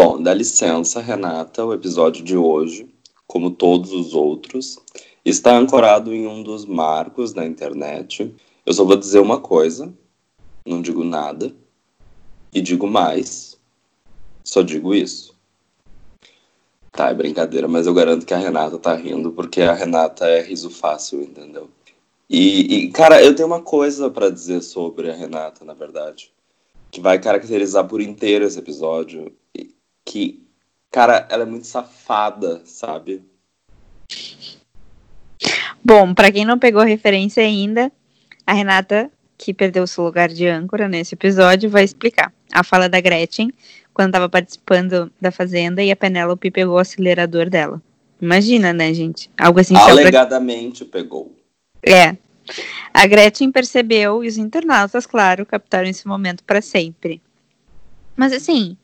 Bom, dá licença, Renata, o episódio de hoje, como todos os outros, está ancorado em um dos marcos da internet. Eu só vou dizer uma coisa, não digo nada, e digo mais, só digo isso. Tá, é brincadeira, mas eu garanto que a Renata tá rindo, porque a Renata é riso fácil, entendeu? E, e cara, eu tenho uma coisa para dizer sobre a Renata, na verdade, que vai caracterizar por inteiro esse episódio, que, cara, ela é muito safada, sabe? Bom, para quem não pegou a referência ainda, a Renata, que perdeu seu lugar de âncora nesse episódio, vai explicar. A fala da Gretchen, quando estava participando da Fazenda e a Penélope pegou o acelerador dela. Imagina, né, gente? Algo assim. Alegadamente pra... pegou. É. A Gretchen percebeu e os internautas, claro, captaram esse momento para sempre. Mas assim,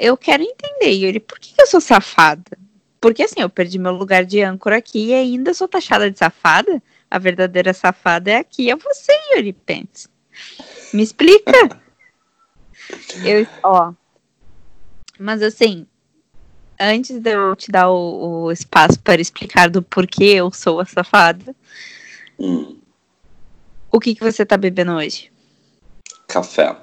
eu quero entender, Yuri, por que eu sou safada? Porque assim, eu perdi meu lugar de âncora aqui e ainda sou taxada de safada? A verdadeira safada é aqui, é você, Yuri Pence. Me explica. eu, ó. Mas assim, antes de eu te dar o, o espaço para explicar do porquê eu sou a safada, hum. o que, que você tá bebendo hoje? Café.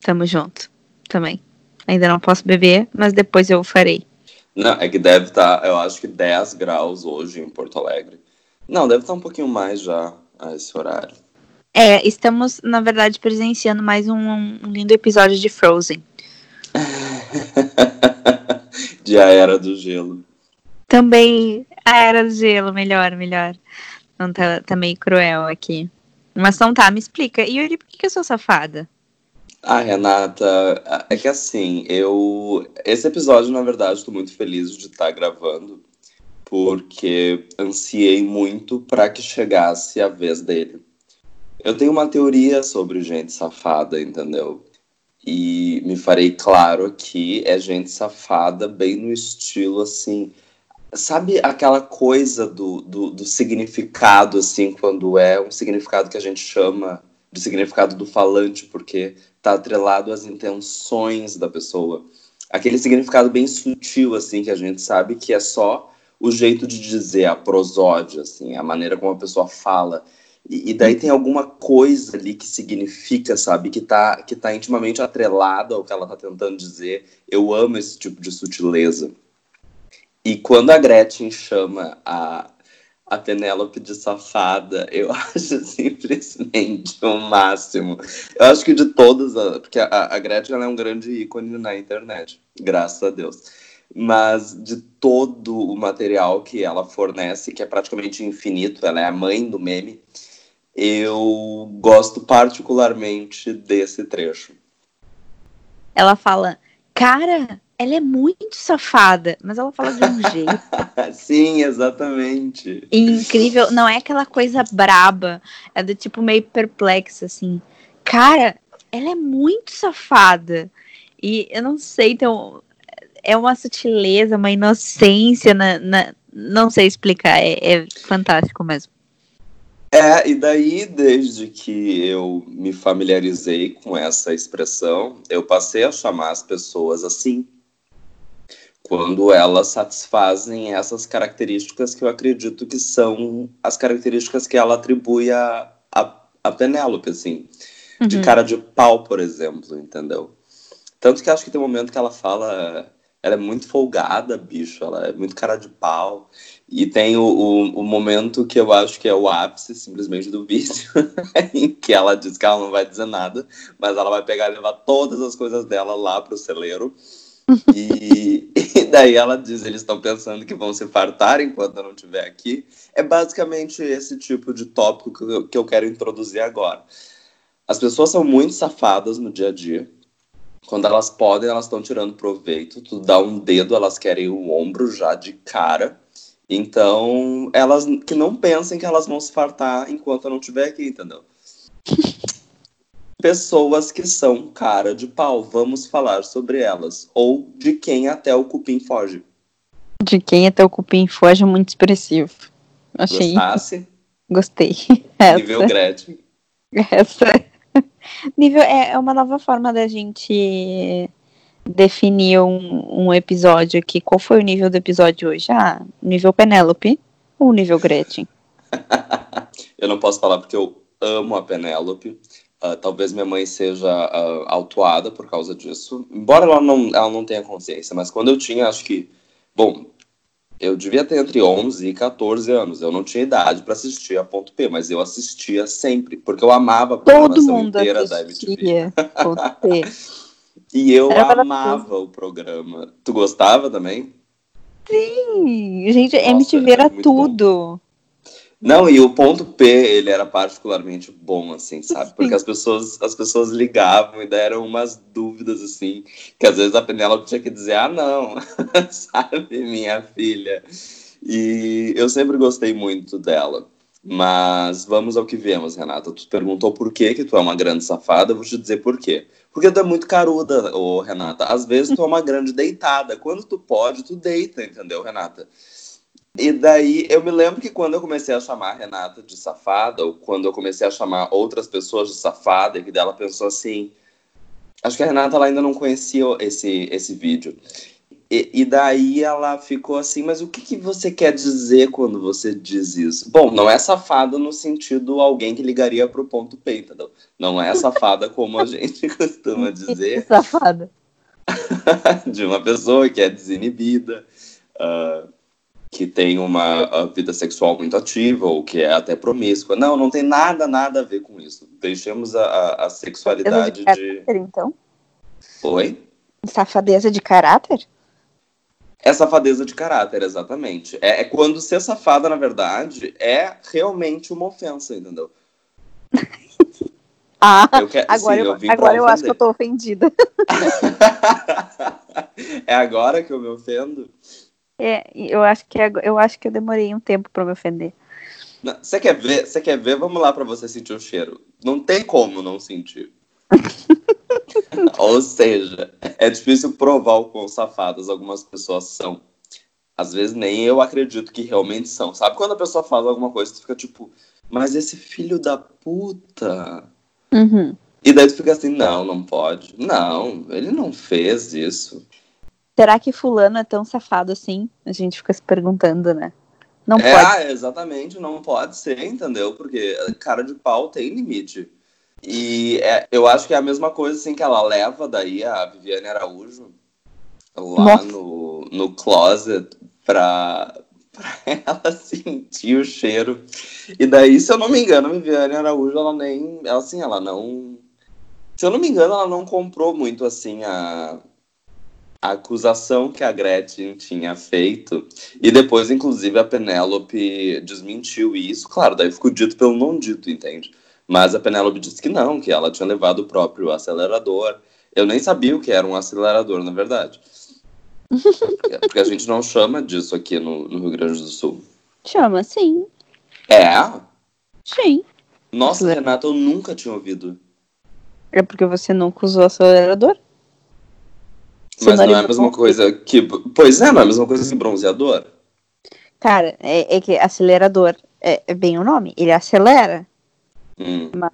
Tamo junto. Também. Ainda não posso beber, mas depois eu farei. Não, é que deve estar, tá, eu acho que 10 graus hoje em Porto Alegre. Não, deve estar tá um pouquinho mais já a esse horário. É, estamos, na verdade, presenciando mais um, um lindo episódio de Frozen. de A Era do Gelo. Também A Era do Gelo, melhor, melhor. Não tá, tá meio cruel aqui. Mas então tá, me explica. E Yuri, por que, que eu sou safada? Ah, Renata, é que assim, eu. Esse episódio, na verdade, estou muito feliz de estar gravando, porque ansiei muito para que chegasse a vez dele. Eu tenho uma teoria sobre gente safada, entendeu? E me farei claro que é gente safada, bem no estilo assim. Sabe aquela coisa do, do, do significado, assim, quando é um significado que a gente chama de significado do falante, porque está atrelado às intenções da pessoa. Aquele significado bem sutil, assim, que a gente sabe que é só o jeito de dizer, a prosódia, assim, a maneira como a pessoa fala. E, e daí tem alguma coisa ali que significa, sabe, que está que tá intimamente atrelado ao que ela está tentando dizer. Eu amo esse tipo de sutileza. E quando a Gretchen chama a, a Penélope de safada, eu acho simplesmente o máximo. Eu acho que de todas, porque a, a Gretchen é um grande ícone na internet, graças a Deus. Mas de todo o material que ela fornece, que é praticamente infinito, ela é a mãe do meme, eu gosto particularmente desse trecho. Ela fala, cara, ela é muito safada, mas ela fala de um jeito. Sim, exatamente. Incrível. Não é aquela coisa braba. É do tipo meio perplexa, assim. Cara, ela é muito safada. E eu não sei, então. É uma sutileza, uma inocência na. na não sei explicar. É, é fantástico mesmo. É, e daí, desde que eu me familiarizei com essa expressão, eu passei a chamar as pessoas assim quando elas satisfazem essas características que eu acredito que são as características que ela atribui a, a, a Penélope, assim. Uhum. De cara de pau, por exemplo, entendeu? Tanto que acho que tem um momento que ela fala. Ela é muito folgada, bicho. Ela é muito cara de pau. E tem o, o, o momento que eu acho que é o ápice, simplesmente, do vício, em que ela diz que ela não vai dizer nada, mas ela vai pegar e levar todas as coisas dela lá pro celeiro e, e, daí ela diz: eles estão pensando que vão se fartar enquanto eu não estiver aqui. É basicamente esse tipo de tópico que eu, que eu quero introduzir agora. As pessoas são muito safadas no dia a dia. Quando elas podem, elas estão tirando proveito. Tu dá um dedo, elas querem o ombro já de cara. Então, elas que não pensem que elas vão se fartar enquanto eu não estiver aqui, entendeu? pessoas que são cara de pau. Vamos falar sobre elas. Ou de quem até o cupim foge. De quem até o cupim foge é muito expressivo. Achei. Gostasse? Gostei. Essa. Nível Gretchen. Essa. Nível é, é uma nova forma da gente definir um, um episódio aqui. Qual foi o nível do episódio hoje? Ah, nível Penélope ou nível Gretchen? eu não posso falar porque eu amo a Penélope. Uh, talvez minha mãe seja uh, autuada por causa disso. Embora ela não, ela não tenha consciência, mas quando eu tinha, acho que. Bom, eu devia ter entre 11 e 14 anos. Eu não tinha idade para assistir a Ponto P, mas eu assistia sempre, porque eu amava a programação inteira da MTV. Ponto P. e eu Era amava o programa. Tu gostava também? Sim! Gente, Nossa, MTV era tudo. Bom. Não, e o ponto P, ele era particularmente bom, assim, sabe? Porque as pessoas, as pessoas ligavam e deram umas dúvidas, assim, que às vezes a Penélope tinha que dizer, ah, não, sabe, minha filha. E eu sempre gostei muito dela. Mas vamos ao que viemos, Renata. Tu perguntou por que, que tu é uma grande safada, eu vou te dizer por quê. Porque tu é muito caruda, ô, Renata. Às vezes tu é uma grande deitada. Quando tu pode, tu deita, entendeu, Renata? E daí eu me lembro que quando eu comecei a chamar a Renata de safada, ou quando eu comecei a chamar outras pessoas de safada, e que dela pensou assim. Acho que a Renata ela ainda não conhecia esse, esse vídeo. E, e daí ela ficou assim, mas o que, que você quer dizer quando você diz isso? Bom, não é safada no sentido alguém que ligaria pro ponto P, entendeu? Não é safada como a gente costuma dizer. Safada. de uma pessoa que é desinibida. Uh, que tem uma vida sexual muito ativa ou que é até promíscua. Não, não tem nada, nada a ver com isso. Deixemos a, a sexualidade de, caráter, de... então? Oi? Safadeza de caráter? É safadeza de caráter, exatamente. É, é quando ser safada, na verdade, é realmente uma ofensa, entendeu? ah, eu agora, sim, eu, eu agora eu acho que eu tô ofendida. é agora que eu me ofendo? É, eu acho que eu acho que eu demorei um tempo para me ofender. Você quer ver? Você quer ver? Vamos lá para você sentir o cheiro. Não tem como não sentir. Ou seja, é difícil provar o quão safadas algumas pessoas são. Às vezes nem eu acredito que realmente são. Sabe quando a pessoa faz alguma coisa, tu fica tipo, mas esse filho da puta. Uhum. E daí tu fica assim, não, não pode. Não, ele não fez isso. Será que fulano é tão safado assim? A gente fica se perguntando, né? Não é, pode. Ah, exatamente, não pode ser, entendeu? Porque cara de pau tem limite. E é, eu acho que é a mesma coisa assim que ela leva daí a Viviane Araújo lá no, no closet pra, pra ela sentir o cheiro. E daí, se eu não me engano, a Viviane Araújo, ela nem. Ela, assim, ela não. Se eu não me engano, ela não comprou muito assim a a acusação que a Gretchen tinha feito, e depois, inclusive, a Penélope desmentiu isso. Claro, daí ficou dito pelo não dito, entende? Mas a Penélope disse que não, que ela tinha levado o próprio acelerador. Eu nem sabia o que era um acelerador, na verdade. Porque a gente não chama disso aqui no, no Rio Grande do Sul. Chama, sim. É? Sim. Nossa, Renata, eu nunca tinha ouvido. É porque você nunca usou acelerador? Mas não é a mesma coisa que. Pois é, não é a mesma coisa que bronzeador. Cara, é, é que acelerador é, é, bem o nome. Ele acelera. Hum. Mas...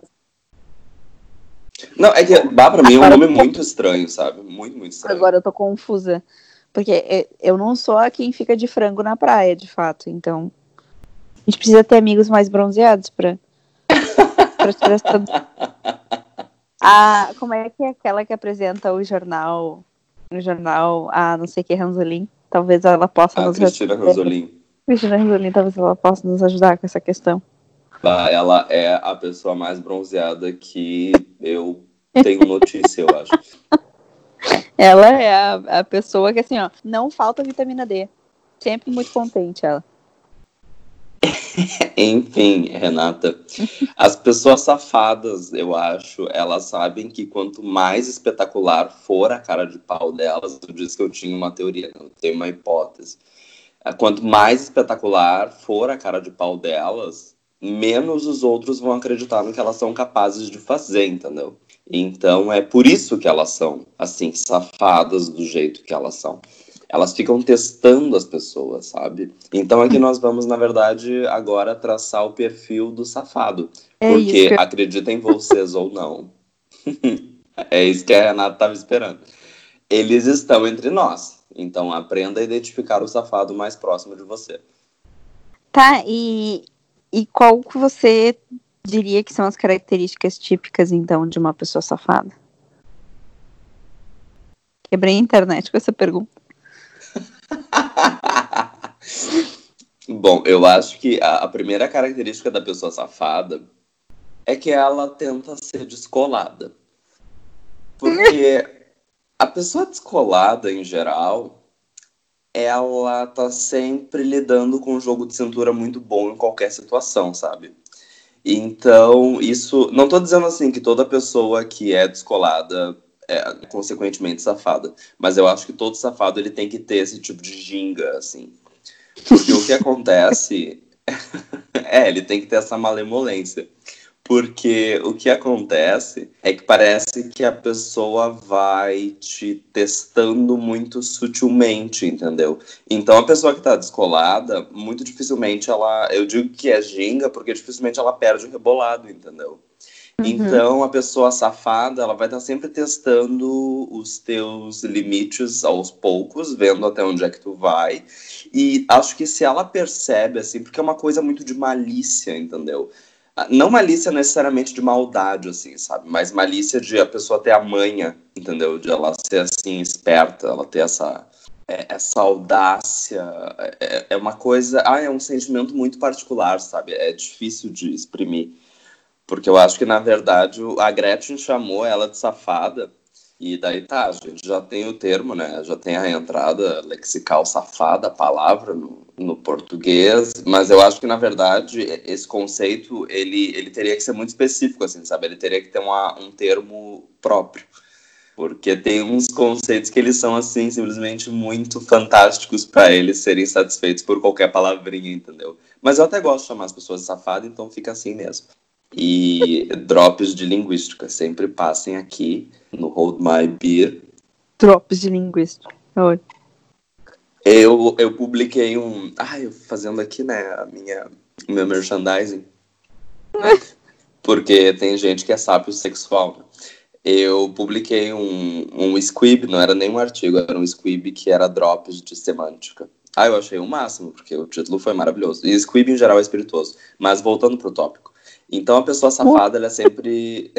Não, é que bah, pra mim é um nome muito estranho, sabe? Muito, muito estranho. Agora eu tô confusa. Porque é, eu não sou a quem fica de frango na praia, de fato. Então. A gente precisa ter amigos mais bronzeados pra. pra tirar essa... Ah, como é que é aquela que apresenta o jornal no jornal a não sei que Ranzolin. Talvez ela possa a nos Cristina Ranzolin. Cristina Ranzolin, talvez ela possa nos ajudar com essa questão. Ela é a pessoa mais bronzeada que eu tenho notícia, eu acho. Ela é a, a pessoa que, assim, ó, não falta vitamina D. Sempre muito contente, ela. Enfim, Renata, as pessoas safadas, eu acho, elas sabem que quanto mais espetacular for a cara de pau delas, eu disse que eu tinha uma teoria, eu tenho uma hipótese. É, quanto mais espetacular for a cara de pau delas, menos os outros vão acreditar no que elas são capazes de fazer, entendeu? Então é por isso que elas são, assim, safadas do jeito que elas são elas ficam testando as pessoas, sabe? Então aqui nós vamos, na verdade, agora traçar o perfil do safado. É porque acreditem vocês ou não. é isso que a Renata estava esperando. eles estão entre nós. Então aprenda a identificar o safado mais próximo de você. Tá, e, e qual que você diria que são as características típicas, então, de uma pessoa safada? Quebrei a internet com essa pergunta. Bom, eu acho que a, a, primeira característica da pessoa safada é que ela tenta ser descolada. Porque a pessoa descolada, em geral, ela tá sempre lidando com um jogo de cintura muito bom em qualquer situação, sabe? Então, isso. Não tô dizendo assim que toda pessoa que é descolada é consequentemente safada, mas eu acho que todo safado ele tem que ter esse tipo de ginga, assim. Porque o que acontece. é, ele tem que ter essa malemolência. Porque o que acontece é que parece que a pessoa vai te testando muito sutilmente, entendeu? Então a pessoa que tá descolada, muito dificilmente ela. Eu digo que é ginga, porque dificilmente ela perde o rebolado, entendeu? Uhum. Então a pessoa safada, ela vai estar tá sempre testando os teus limites aos poucos, vendo até onde é que tu vai. E acho que se ela percebe, assim, porque é uma coisa muito de malícia, entendeu? Não malícia necessariamente de maldade, assim, sabe? Mas malícia de a pessoa ter a manha, entendeu? De ela ser, assim, esperta, ela ter essa, é, essa audácia. É, é uma coisa. Ah, é um sentimento muito particular, sabe? É difícil de exprimir. Porque eu acho que, na verdade, a Gretchen chamou ela de safada e daí tá, a gente já tem o termo, né? Já tem a entrada lexical safada, a palavra no, no português, mas eu acho que na verdade esse conceito ele, ele teria que ser muito específico, assim, sabe? Ele teria que ter uma, um termo próprio, porque tem uns conceitos que eles são assim simplesmente muito fantásticos para eles serem satisfeitos por qualquer palavrinha, entendeu? Mas eu até gosto de chamar as pessoas de safada, então fica assim mesmo. E drops de linguística sempre passem aqui no Hold My Beer. Drops de linguística. Eu, eu publiquei um. Ah, eu fazendo aqui, né, a minha, o meu merchandising. Porque tem gente que é sábio sexual. Né? Eu publiquei um, um squib, não era nem um artigo, era um squib que era drops de semântica. Ah, eu achei o máximo, porque o título foi maravilhoso. E squib em geral é espirituoso. Mas voltando pro tópico. Então a pessoa safada, ela é sempre.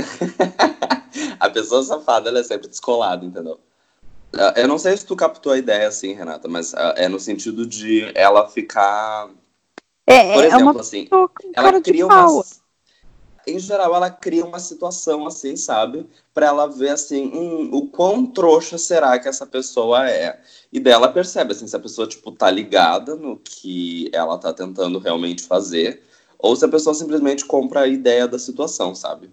a pessoa safada, ela é sempre descolada, entendeu? Eu não sei se tu captou a ideia assim, Renata, mas uh, é no sentido de ela ficar. É, Por exemplo, é uma assim, ela cria uma. Em geral, ela cria uma situação assim, sabe? Pra ela ver assim, hum, o quão trouxa será que essa pessoa é. E dela percebe, assim, se a pessoa, tipo, tá ligada no que ela tá tentando realmente fazer ou se a pessoa simplesmente compra a ideia da situação, sabe?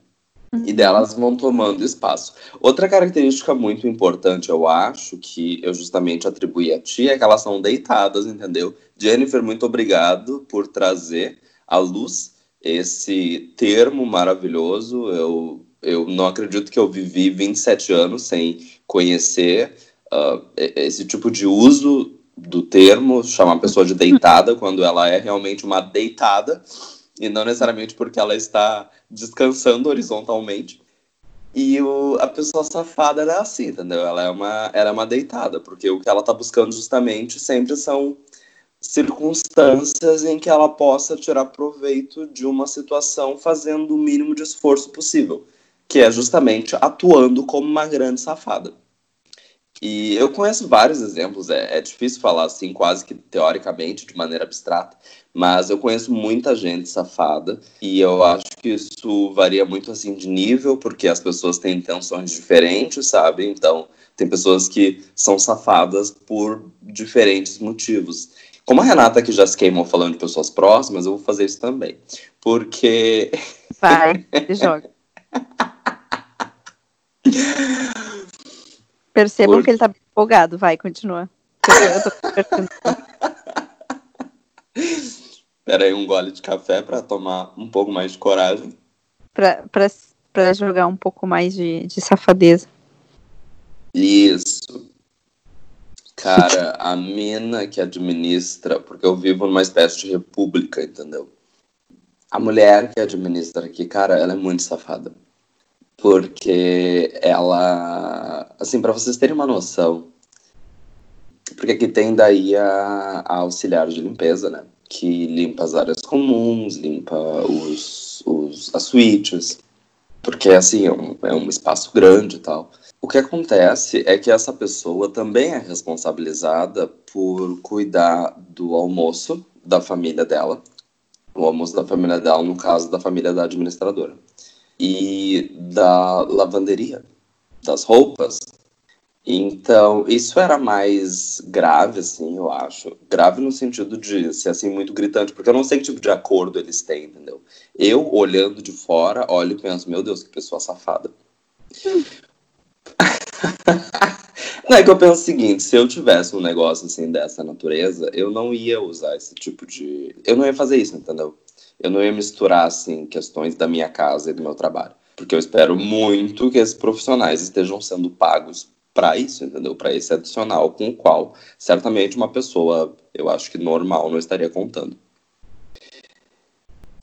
E delas vão tomando espaço. Outra característica muito importante, eu acho, que eu justamente atribuí a ti, é que elas são deitadas, entendeu? Jennifer, muito obrigado por trazer à luz esse termo maravilhoso. Eu, eu não acredito que eu vivi 27 anos sem conhecer uh, esse tipo de uso do termo, chamar a pessoa de deitada, quando ela é realmente uma deitada e não necessariamente porque ela está descansando horizontalmente. E o, a pessoa safada é assim, entendeu? Ela é, uma, ela é uma deitada, porque o que ela está buscando justamente sempre são circunstâncias em que ela possa tirar proveito de uma situação fazendo o mínimo de esforço possível, que é justamente atuando como uma grande safada. E eu conheço vários exemplos, é, é, difícil falar assim, quase que teoricamente, de maneira abstrata, mas eu conheço muita gente safada e eu acho que isso varia muito assim de nível, porque as pessoas têm intenções diferentes, sabe? Então, tem pessoas que são safadas por diferentes motivos. Como a Renata que já se queimou falando de pessoas próximas, eu vou fazer isso também. Porque. Vai, joga. Percebam Por... que ele tá empolgado, vai, continua. Eu tô... Pera aí, um gole de café para tomar um pouco mais de coragem. Para jogar um pouco mais de, de safadeza. Isso. Cara, a mina que administra, porque eu vivo numa espécie de república, entendeu? A mulher que administra aqui, cara, ela é muito safada. Porque ela, assim, para vocês terem uma noção, porque aqui tem daí a, a auxiliar de limpeza, né? Que limpa as áreas comuns, limpa os, os, as suítes, porque assim, é um, é um espaço grande e tal. O que acontece é que essa pessoa também é responsabilizada por cuidar do almoço da família dela, o almoço da família dela, no caso da família da administradora, e da lavanderia, das roupas. Então, isso era mais grave, assim, eu acho. Grave no sentido de ser, assim, muito gritante, porque eu não sei que tipo de acordo eles têm, entendeu? Eu, olhando de fora, olho e penso, meu Deus, que pessoa safada. Não, é que eu penso o seguinte, se eu tivesse um negócio assim dessa natureza, eu não ia usar esse tipo de. Eu não ia fazer isso, entendeu? Eu não ia misturar, assim, questões da minha casa e do meu trabalho. Porque eu espero muito que esses profissionais estejam sendo pagos para isso, entendeu? Para esse adicional com o qual certamente uma pessoa, eu acho que normal, não estaria contando.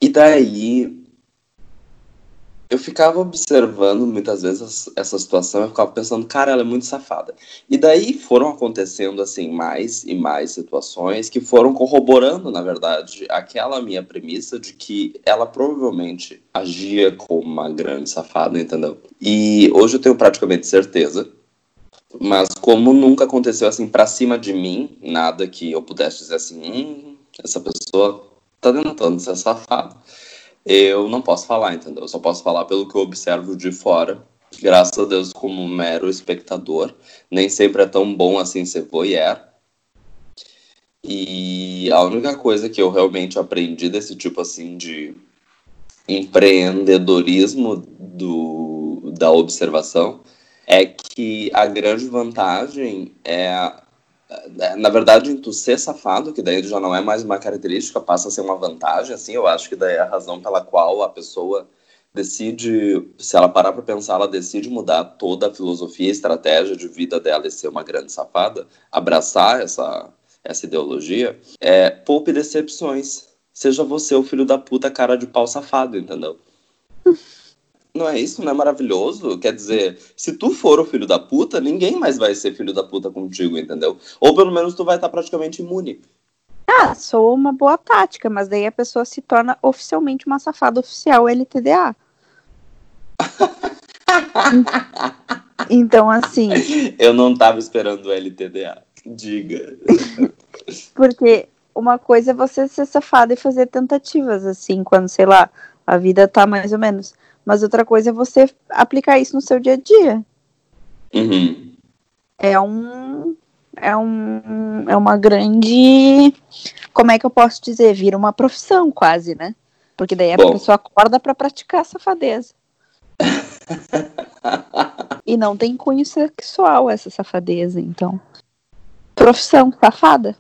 E daí eu ficava observando muitas vezes essa situação, eu ficava pensando, cara, ela é muito safada. E daí foram acontecendo assim mais e mais situações que foram corroborando, na verdade, aquela minha premissa de que ela provavelmente agia como uma grande safada, entendeu? E hoje eu tenho praticamente certeza. Mas como nunca aconteceu assim para cima de mim, nada que eu pudesse dizer assim, hum, essa pessoa tá tentando ser safada eu não posso falar, entendeu? Eu só posso falar pelo que eu observo de fora. Graças a Deus, como mero espectador. Nem sempre é tão bom assim ser voyeur. E a única coisa que eu realmente aprendi desse tipo assim de empreendedorismo do, da observação é que a grande vantagem é é, na verdade, em tu ser safado, que daí já não é mais uma característica, passa a ser uma vantagem, assim, eu acho que daí é a razão pela qual a pessoa decide, se ela parar para pensar, ela decide mudar toda a filosofia e estratégia de vida dela e ser uma grande safada, abraçar essa, essa ideologia, é poupe decepções. Seja você o filho da puta cara de pau safado, entendeu? Não é isso? Não é maravilhoso? Quer dizer, se tu for o filho da puta, ninguém mais vai ser filho da puta contigo, entendeu? Ou pelo menos tu vai estar praticamente imune. Ah, sou uma boa tática, mas daí a pessoa se torna oficialmente uma safada oficial LTDA. então, assim. Eu não tava esperando o LTDA. Diga. Porque uma coisa é você ser safada e fazer tentativas, assim, quando, sei lá, a vida tá mais ou menos. Mas outra coisa é você aplicar isso no seu dia a dia. Uhum. É um. É um. É uma grande. Como é que eu posso dizer? Vira uma profissão, quase, né? Porque daí a Bom. pessoa acorda para praticar safadeza. e não tem cunho sexual essa safadeza, então. Profissão, safada.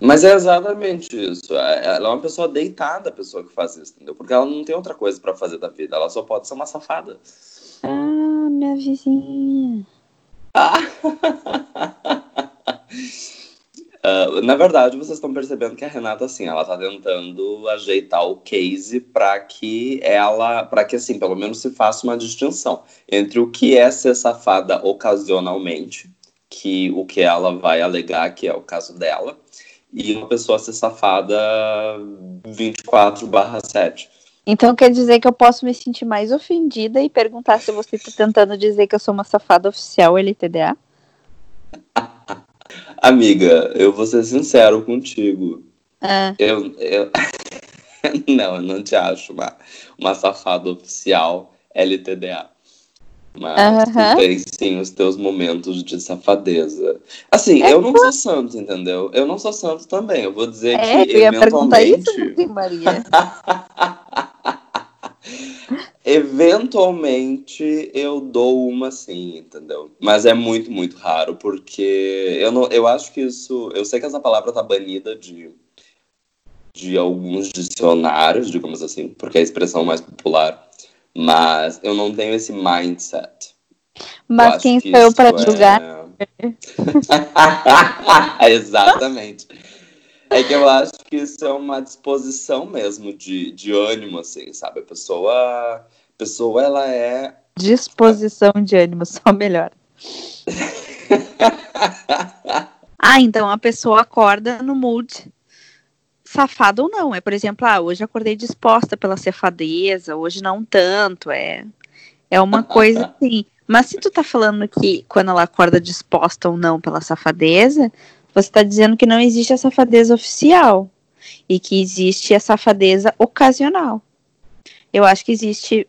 Mas é exatamente isso. É, ela é uma pessoa deitada, a pessoa que faz isso, entendeu? Porque ela não tem outra coisa para fazer da vida. Ela só pode ser uma safada. Ah, minha vizinha. uh, na verdade, vocês estão percebendo que a Renata, assim, ela tá tentando ajeitar o case para que ela, para que, assim, pelo menos se faça uma distinção entre o que é ser safada ocasionalmente, que o que ela vai alegar que é o caso dela, e uma pessoa ser safada 24/7. Então quer dizer que eu posso me sentir mais ofendida e perguntar se você está tentando dizer que eu sou uma safada oficial LTDA? Amiga, eu vou ser sincero contigo. Ah. Eu, eu... não, eu não te acho uma, uma safada oficial LTDA. Mas tu tem sim os teus momentos de safadeza. Assim, é eu não sou santo, entendeu? Eu não sou santo também. Eu vou dizer é, que. Eu ia perguntar isso, Maria. eventualmente eu dou uma sim, entendeu? Mas é muito, muito raro, porque eu, não, eu acho que isso. Eu sei que essa palavra tá banida de, de alguns dicionários, digamos assim, porque é a expressão mais popular. Mas eu não tenho esse mindset. Mas quem sou eu para é... julgar? Exatamente. É que eu acho que isso é uma disposição mesmo de, de ânimo, assim, sabe? A pessoa pessoa, ela é. Disposição de ânimo, só melhor. ah, então a pessoa acorda no mood safado ou não. É, por exemplo, ah, hoje acordei disposta pela safadeza, hoje não tanto. É, é uma coisa assim. Mas se tu tá falando que quando ela acorda disposta ou não pela safadeza, você tá dizendo que não existe a safadeza oficial e que existe a safadeza ocasional. Eu acho que existe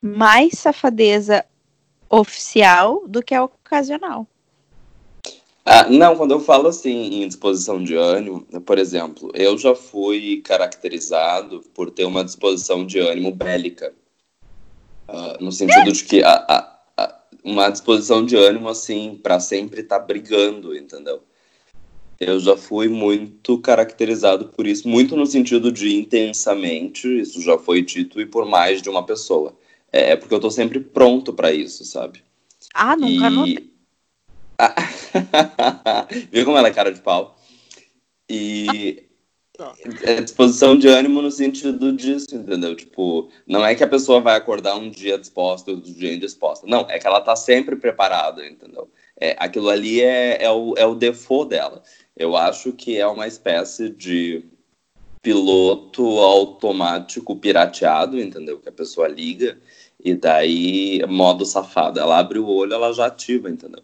mais safadeza oficial do que a ocasional. Ah, não, quando eu falo assim em disposição de ânimo, por exemplo, eu já fui caracterizado por ter uma disposição de ânimo bélica. Uh, no sentido de que a, a, a, uma disposição de ânimo assim para sempre estar tá brigando, entendeu? Eu já fui muito caracterizado por isso, muito no sentido de intensamente, isso já foi dito, e por mais de uma pessoa. É, é porque eu tô sempre pronto para isso, sabe? Ah, nunca e... notei. Viu como ela é cara de pau? E é disposição de ânimo no sentido disso, entendeu? Tipo, não é que a pessoa vai acordar um dia disposta, outro dia indisposta. Não, é que ela tá sempre preparada, entendeu? É, aquilo ali é, é, o, é o default dela. Eu acho que é uma espécie de piloto automático pirateado, entendeu? Que a pessoa liga e daí modo safado. Ela abre o olho, ela já ativa, entendeu?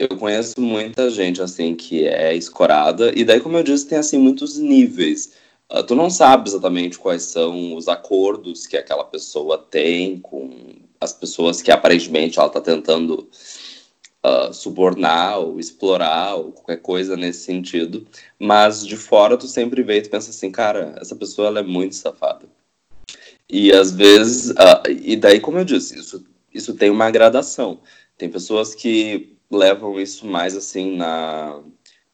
Eu conheço muita gente assim que é escorada e daí, como eu disse, tem assim muitos níveis. Uh, tu não sabe exatamente quais são os acordos que aquela pessoa tem com as pessoas que aparentemente ela está tentando uh, subornar ou explorar ou qualquer coisa nesse sentido. Mas de fora tu sempre vê e tu pensa assim, cara, essa pessoa ela é muito safada. E às vezes, uh, e daí como eu disse, isso, isso tem uma gradação. Tem pessoas que levam isso mais assim na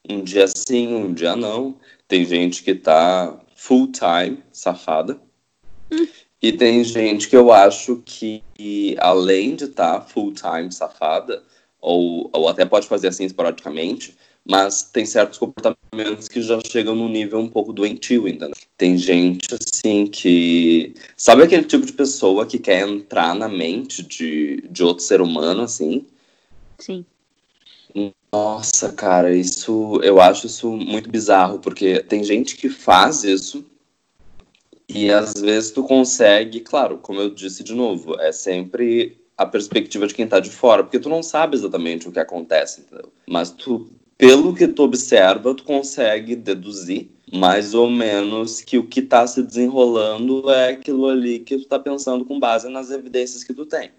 um dia sim, um dia não. Tem gente que tá full time safada. Hum. E tem gente que eu acho que, além de estar tá full time safada, ou, ou até pode fazer assim esporadicamente, mas tem certos comportamentos que já chegam no nível um pouco doentio ainda. Né? Tem gente assim que. Sabe aquele tipo de pessoa que quer entrar na mente de, de outro ser humano, assim? Sim. Nossa, cara, isso. Eu acho isso muito bizarro, porque tem gente que faz isso. E às vezes tu consegue, claro, como eu disse de novo, é sempre a perspectiva de quem tá de fora, porque tu não sabe exatamente o que acontece, entendeu? Mas tu, pelo que tu observa, tu consegue deduzir mais ou menos que o que tá se desenrolando é aquilo ali que tu tá pensando com base nas evidências que tu tem.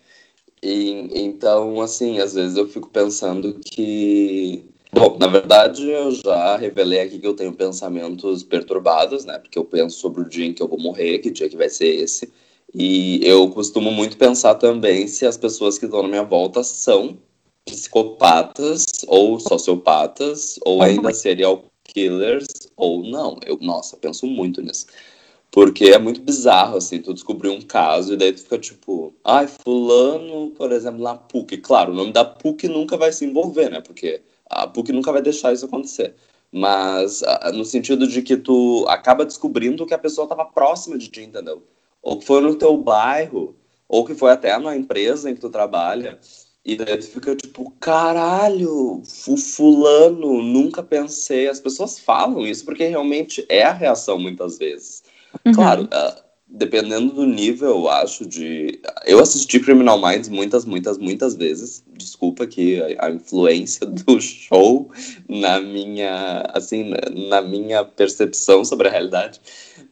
E, então, assim, às vezes eu fico pensando que Bom, na verdade, eu já revelei aqui que eu tenho pensamentos perturbados, né? Porque eu penso sobre o dia em que eu vou morrer, que dia que vai ser esse. E eu costumo muito pensar também se as pessoas que estão na minha volta são psicopatas ou sociopatas ou ainda serial killers ou não. Eu, nossa, penso muito nisso. Porque é muito bizarro, assim, tu descobrir um caso e daí tu fica tipo, ai, fulano, por exemplo, na PUC. Claro, o nome da PUC nunca vai se envolver, né? Porque a PUC nunca vai deixar isso acontecer. Mas no sentido de que tu acaba descobrindo que a pessoa estava próxima de ti, entendeu? ou que foi no teu bairro, ou que foi até na empresa em que tu trabalha, e daí tu fica tipo, caralho, fulano, nunca pensei. As pessoas falam isso porque realmente é a reação muitas vezes. Uhum. Claro, uh, dependendo do nível, eu acho, de. Eu assisti Criminal Minds muitas, muitas, muitas vezes. Desculpa que a, a influência do show na minha, assim, na minha percepção sobre a realidade.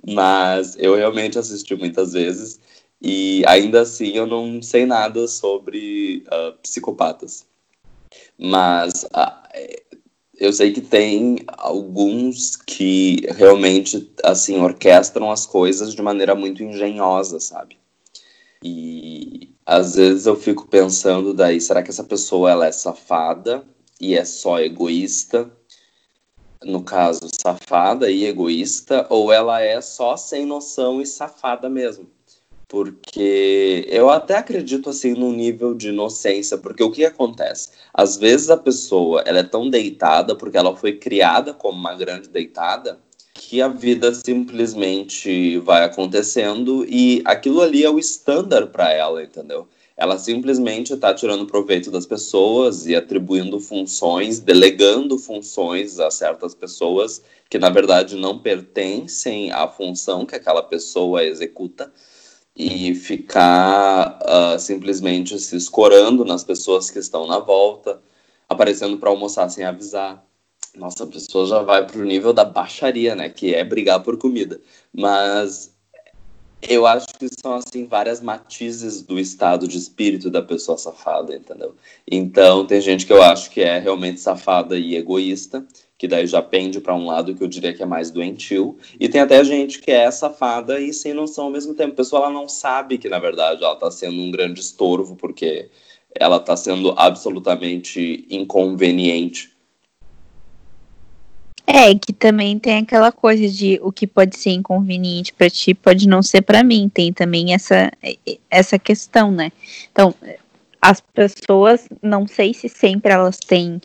Mas eu realmente assisti muitas vezes e ainda assim eu não sei nada sobre uh, psicopatas. Mas uh, eu sei que tem alguns que realmente assim orquestram as coisas de maneira muito engenhosa, sabe? E às vezes eu fico pensando daí, será que essa pessoa ela é safada e é só egoísta? no caso, safada e egoísta, ou ela é só sem noção e safada mesmo. Porque eu até acredito assim num nível de inocência, porque o que acontece? Às vezes a pessoa ela é tão deitada porque ela foi criada como uma grande deitada que a vida simplesmente vai acontecendo e aquilo ali é o estándar para ela, entendeu? Ela simplesmente está tirando proveito das pessoas e atribuindo funções, delegando funções a certas pessoas que na verdade não pertencem à função que aquela pessoa executa e ficar uh, simplesmente se escorando nas pessoas que estão na volta, aparecendo para almoçar sem avisar. Nossa, a pessoa já vai pro nível da baixaria, né? Que é brigar por comida. Mas eu acho que são, assim, várias matizes do estado de espírito da pessoa safada, entendeu? Então, tem gente que eu acho que é realmente safada e egoísta, que daí já pende para um lado que eu diria que é mais doentio. E tem até gente que é safada e sem noção ao mesmo tempo. A pessoa ela não sabe que, na verdade, ela está sendo um grande estorvo, porque ela está sendo absolutamente inconveniente. É, que também tem aquela coisa de o que pode ser inconveniente para ti pode não ser para mim. Tem também essa, essa questão, né? Então, as pessoas, não sei se sempre elas têm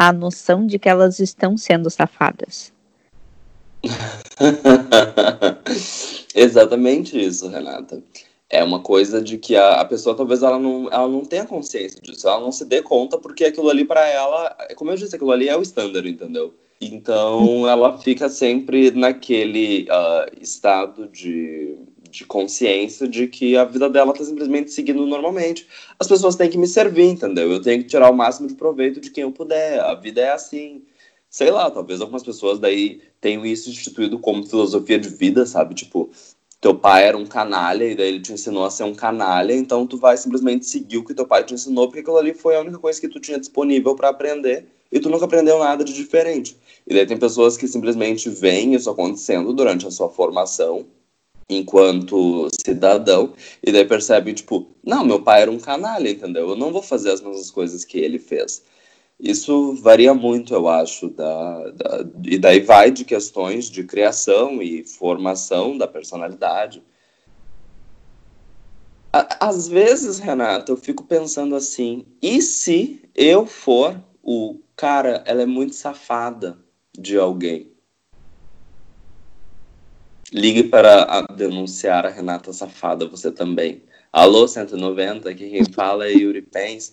a noção de que elas estão sendo safadas. Exatamente isso, Renata. É uma coisa de que a, a, pessoa talvez ela não, ela não tenha consciência disso, ela não se dê conta, porque aquilo ali para ela, como eu disse, aquilo ali é o estándar, entendeu? Então ela fica sempre naquele uh, estado de de consciência de que a vida dela tá simplesmente seguindo normalmente. As pessoas têm que me servir, entendeu? Eu tenho que tirar o máximo de proveito de quem eu puder. A vida é assim. Sei lá, talvez algumas pessoas daí tenham isso instituído como filosofia de vida, sabe? Tipo, teu pai era um canalha e daí ele te ensinou a ser um canalha, então tu vai simplesmente seguir o que teu pai te ensinou, porque aquilo ali foi a única coisa que tu tinha disponível para aprender e tu nunca aprendeu nada de diferente. E daí tem pessoas que simplesmente veem isso acontecendo durante a sua formação enquanto cidadão, e daí percebe, tipo, não, meu pai era um canalha, entendeu? Eu não vou fazer as mesmas coisas que ele fez. Isso varia muito, eu acho, da, da, e daí vai de questões de criação e formação da personalidade. Às vezes, Renata, eu fico pensando assim: e se eu for o cara, ela é muito safada de alguém? Ligue para denunciar a Renata Safada, você também. Alô, 190, aqui quem fala é Yuri Pens.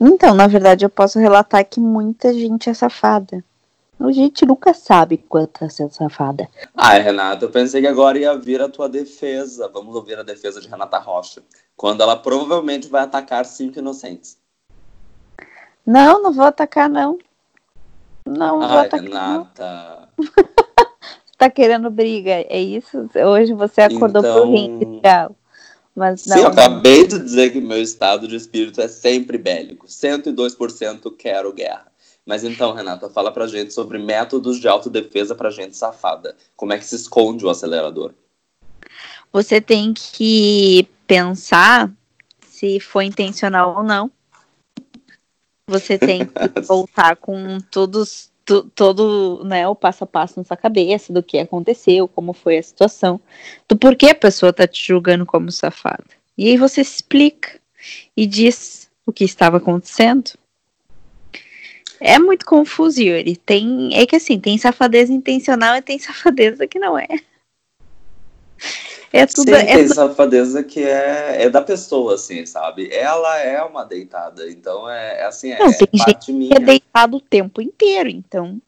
Então, na verdade, eu posso relatar que muita gente é safada. A gente nunca sabe quanto tá sendo safada. Ah, Renata, eu pensei que agora ia vir a tua defesa. Vamos ouvir a defesa de Renata Rocha. Quando ela provavelmente vai atacar cinco inocentes. Não, não vou atacar, não. Não, não Ai, vou atacar. Renata. Não. tá querendo briga, é isso? Hoje você acordou então... pro ringue, tchau. Mas não. Sim, eu acabei de dizer que meu estado de espírito é sempre bélico. 102% quero guerra. Mas então, Renata, fala pra gente sobre métodos de autodefesa pra gente safada. Como é que se esconde o acelerador? Você tem que pensar se foi intencional ou não. Você tem que voltar com todos todo né, o passo a passo na sua cabeça do que aconteceu, como foi a situação, do porquê a pessoa está te julgando como safada. E aí você explica e diz o que estava acontecendo. É muito confuso, Yuri. Tem, é que assim, tem safadeza intencional e tem safadeza que não é. É tudo. Sim, é tem tudo... safadeza que é, é da pessoa, assim, sabe? Ela é uma deitada, então é, é assim, é, Não, tem é gente minha. que é deitado o tempo inteiro, então.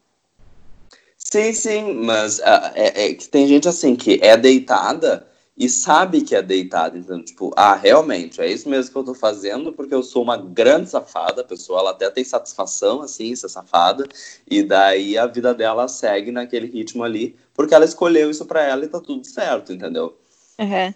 Sim, sim, mas uh, é, é, que tem gente assim que é deitada e sabe que é deitada, então, tipo, ah, realmente, é isso mesmo que eu tô fazendo, porque eu sou uma grande safada, a pessoa, ela até tem satisfação, assim, ser safada, e daí a vida dela segue naquele ritmo ali, porque ela escolheu isso para ela e tá tudo certo, entendeu? Uhum.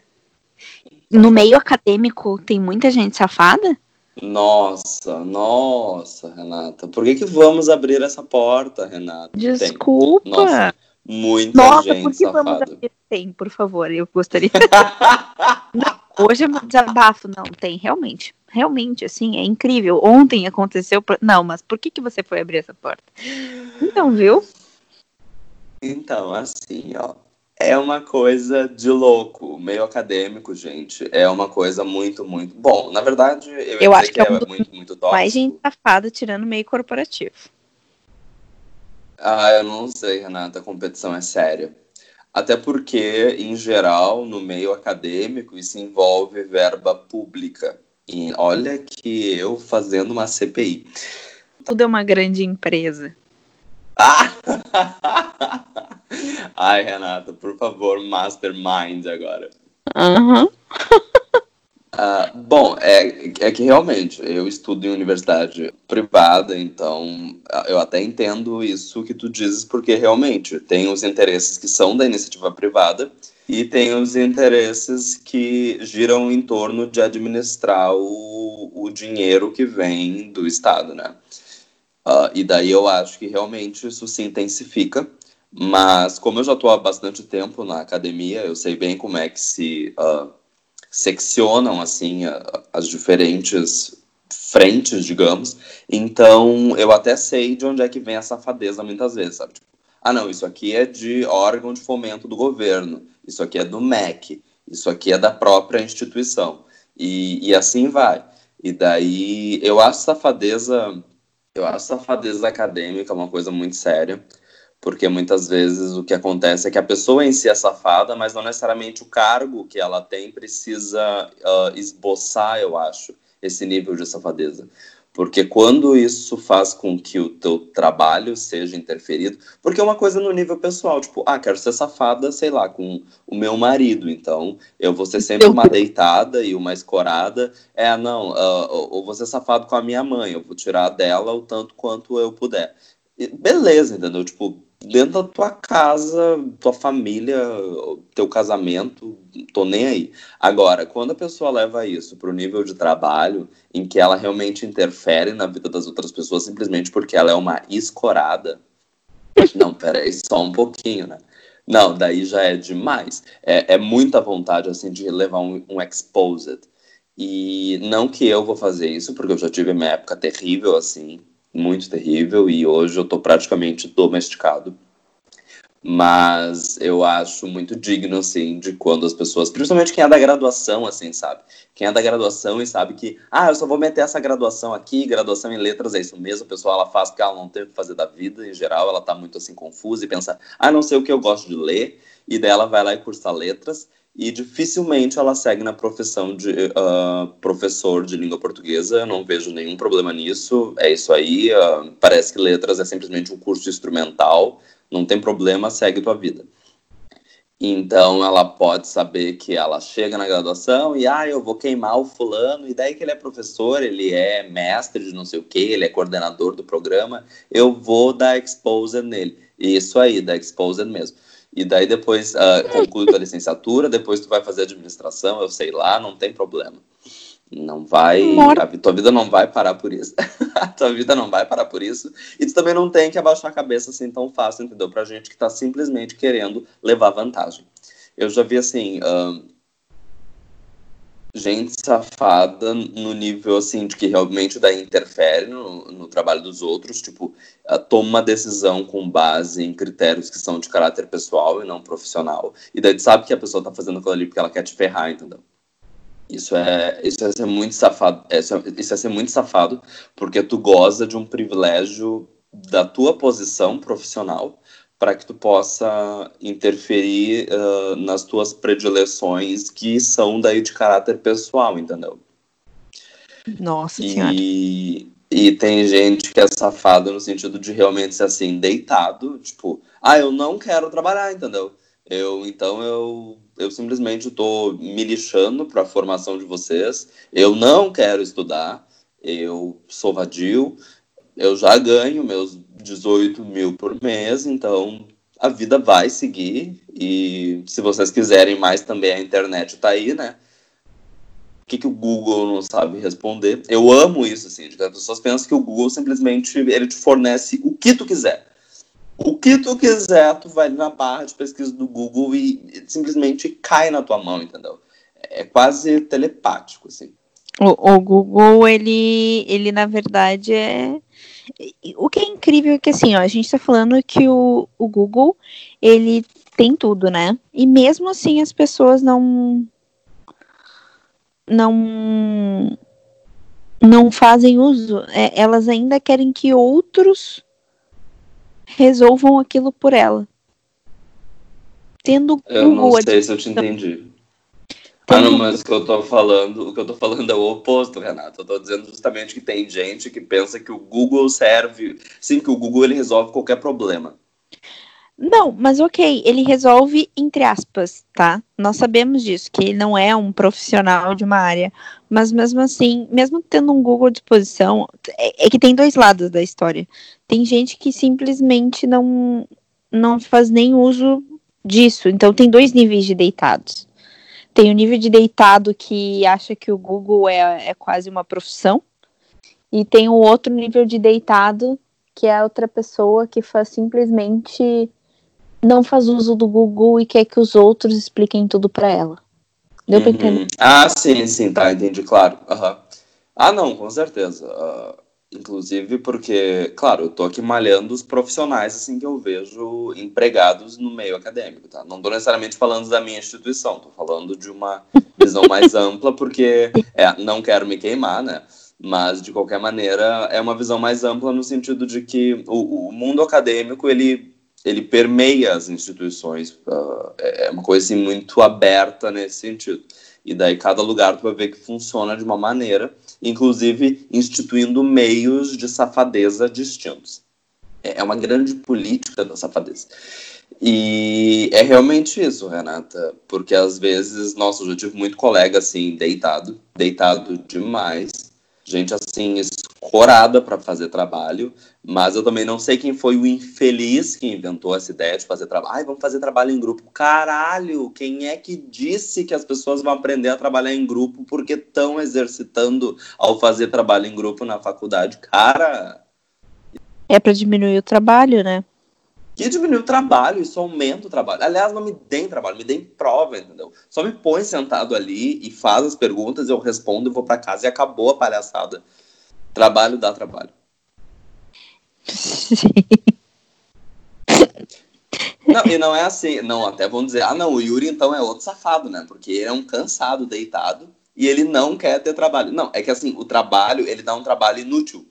No meio acadêmico tem muita gente safada? Nossa, nossa, Renata. Por que, que vamos abrir essa porta, Renata? Desculpa. Tem. Nossa, muita nossa, gente por que safada. vamos abrir? Tem, por favor, eu gostaria. não, hoje é um desabafo, não, tem, realmente. Realmente, assim, é incrível. Ontem aconteceu. Não, mas por que, que você foi abrir essa porta? Então, viu? Então, assim, ó é uma coisa de louco, meio acadêmico, gente. É uma coisa muito, muito. Bom, na verdade, eu, eu acho que, é, é muito, muito tóxico. Mais gente safada tirando meio corporativo. Ah, eu não sei, Renata, a competição é séria. Até porque, em geral, no meio acadêmico, isso envolve verba pública. E olha que eu fazendo uma CPI. Tudo é uma grande empresa. Ah! Ai, Renata, por favor, mastermind agora. Uhum. Uh, bom, é, é que realmente eu estudo em universidade privada, então eu até entendo isso que tu dizes, porque realmente tem os interesses que são da iniciativa privada e tem os interesses que giram em torno de administrar o, o dinheiro que vem do Estado, né? Uh, e daí eu acho que realmente isso se intensifica, mas como eu já estou há bastante tempo na academia, eu sei bem como é que se. Uh, seccionam assim as diferentes frentes, digamos. Então, eu até sei de onde é que vem a safadeza muitas vezes, sabe? Tipo, ah, não, isso aqui é de órgão de fomento do governo, isso aqui é do MEC, isso aqui é da própria instituição. E, e assim vai. E daí, eu acho safadeza, eu acho safadeza acadêmica uma coisa muito séria porque muitas vezes o que acontece é que a pessoa em si é safada, mas não necessariamente o cargo que ela tem precisa uh, esboçar, eu acho, esse nível de safadeza. Porque quando isso faz com que o teu trabalho seja interferido, porque é uma coisa no nível pessoal, tipo, ah, quero ser safada, sei lá, com o meu marido, então eu vou ser sempre uma deitada e uma escorada. É, não, uh, ou vou ser safado com a minha mãe, eu vou tirar dela o tanto quanto eu puder. E beleza, entendeu? Tipo, dentro da tua casa, tua família, teu casamento, tô nem aí. Agora, quando a pessoa leva isso para o nível de trabalho, em que ela realmente interfere na vida das outras pessoas simplesmente porque ela é uma escorada, não, peraí, só um pouquinho, né? Não, daí já é demais. É, é muita vontade, assim, de levar um, um exposed. E não que eu vou fazer isso, porque eu já tive minha época terrível, assim, muito terrível e hoje eu tô praticamente domesticado. Mas eu acho muito digno, assim, de quando as pessoas, principalmente quem é da graduação, assim, sabe? Quem é da graduação e sabe que, ah, eu só vou meter essa graduação aqui, graduação em letras é isso mesmo, a pessoa ela faz porque ela não tem o que fazer da vida, em geral, ela tá muito, assim, confusa e pensa, ah, não sei o que eu gosto de ler, e daí ela vai lá e cursa letras, e dificilmente ela segue na profissão de uh, professor de língua portuguesa. Não vejo nenhum problema nisso. É isso aí. Uh, parece que letras é simplesmente um curso instrumental. Não tem problema, segue tua vida. Então ela pode saber que ela chega na graduação e ah, eu vou queimar o fulano, e daí que ele é professor, ele é mestre de não sei o que, ele é coordenador do programa, eu vou dar exposure nele. Isso aí, dar exposure mesmo e daí depois uh, conclui tua licenciatura, depois tu vai fazer administração, eu sei lá, não tem problema. Não vai. A tua vida não vai parar por isso. a tua vida não vai parar por isso. E tu também não tem que abaixar a cabeça assim tão fácil, entendeu? Pra gente que tá simplesmente querendo levar vantagem. Eu já vi assim. Uh, gente safada no nível assim de que realmente daí interfere no, no trabalho dos outros, tipo, uh, toma uma decisão com base em critérios que são de caráter pessoal e não profissional. E daí sabe que a pessoa tá fazendo aquilo ali porque ela quer te ferrar, entendeu? Isso é, isso é ser muito safado, isso é, isso é ser muito safado, porque tu goza de um privilégio da tua posição profissional para que tu possa interferir uh, nas tuas predileções que são daí de caráter pessoal, entendeu? Nossa e, senhora. E tem gente que é safada no sentido de realmente ser assim, deitado, tipo, ah, eu não quero trabalhar, entendeu? Eu, então eu, eu simplesmente estou me lixando para a formação de vocês. Eu não quero estudar. Eu sou vadio. Eu já ganho meus 18 mil por mês, então a vida vai seguir. E se vocês quiserem mais também, a internet tá aí, né? O que, que o Google não sabe responder? Eu amo isso, assim, as pessoas pensam que o Google simplesmente ele te fornece o que tu quiser. O que tu quiser, tu vai na barra de pesquisa do Google e simplesmente cai na tua mão, entendeu? É quase telepático, assim. O, o Google, ele, ele na verdade é o que é incrível é que assim, ó, a gente está falando que o, o Google ele tem tudo, né? E mesmo assim as pessoas não não não fazem uso. É, elas ainda querem que outros resolvam aquilo por ela. Tendo Eu não sei se eu te entendi. Ah, não, mas o que eu tô falando, o que eu tô falando é o oposto, Renato. Eu tô dizendo justamente que tem gente que pensa que o Google serve, sim, que o Google ele resolve qualquer problema. Não, mas ok, ele resolve entre aspas, tá? Nós sabemos disso, que ele não é um profissional de uma área, mas mesmo assim, mesmo tendo um Google à disposição, é, é que tem dois lados da história. Tem gente que simplesmente não, não faz nem uso disso, então tem dois níveis de deitados. Tem o nível de deitado que acha que o Google é, é quase uma profissão, e tem o outro nível de deitado que é outra pessoa que faz simplesmente não faz uso do Google e quer que os outros expliquem tudo para ela. Deu uhum. pra entender? Ah, sim, sim, tá, entendi, claro. Uhum. Ah, não, com certeza. Uh, inclusive porque, claro, eu tô aqui malhando os profissionais, assim, que eu vejo empregados no meio acadêmico, tá? Não tô necessariamente falando da minha instituição, tô falando de uma visão mais ampla, porque, é, não quero me queimar, né? Mas, de qualquer maneira, é uma visão mais ampla no sentido de que o, o mundo acadêmico, ele ele permeia as instituições. Uh, é uma coisa assim, muito aberta nesse sentido. E daí cada lugar tu vai ver que funciona de uma maneira, inclusive instituindo meios de safadeza distintos. É, é uma grande política da safadeza. E é realmente isso, Renata, porque às vezes, nossa, eu já tive muito colega assim, deitado, deitado demais, gente assim escorada para fazer trabalho, mas eu também não sei quem foi o infeliz que inventou essa ideia de fazer trabalho. Ai, vamos fazer trabalho em grupo. Caralho, quem é que disse que as pessoas vão aprender a trabalhar em grupo porque estão exercitando ao fazer trabalho em grupo na faculdade? Cara, é para diminuir o trabalho, né? Que diminuir o trabalho, isso aumenta o trabalho. Aliás, não me deem trabalho, me deem prova, entendeu? Só me põe sentado ali e faz as perguntas, eu respondo e vou para casa e acabou a palhaçada. Trabalho dá trabalho. Sim. Não, e não é assim, não, até vão dizer, ah não, o Yuri então é outro safado, né? Porque ele é um cansado, deitado, e ele não quer ter trabalho. Não, é que assim, o trabalho, ele dá um trabalho inútil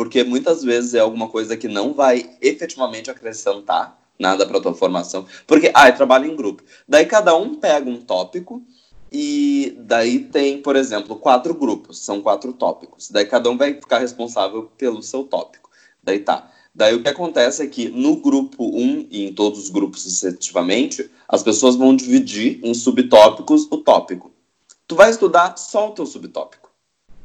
porque muitas vezes é alguma coisa que não vai efetivamente acrescentar nada para tua formação. Porque, ah, é trabalho em grupo. Daí cada um pega um tópico e daí tem, por exemplo, quatro grupos, são quatro tópicos. Daí cada um vai ficar responsável pelo seu tópico. Daí tá. Daí o que acontece é que no grupo 1 um, e em todos os grupos sucessivamente, as pessoas vão dividir em subtópicos o tópico. Tu vai estudar só o teu subtópico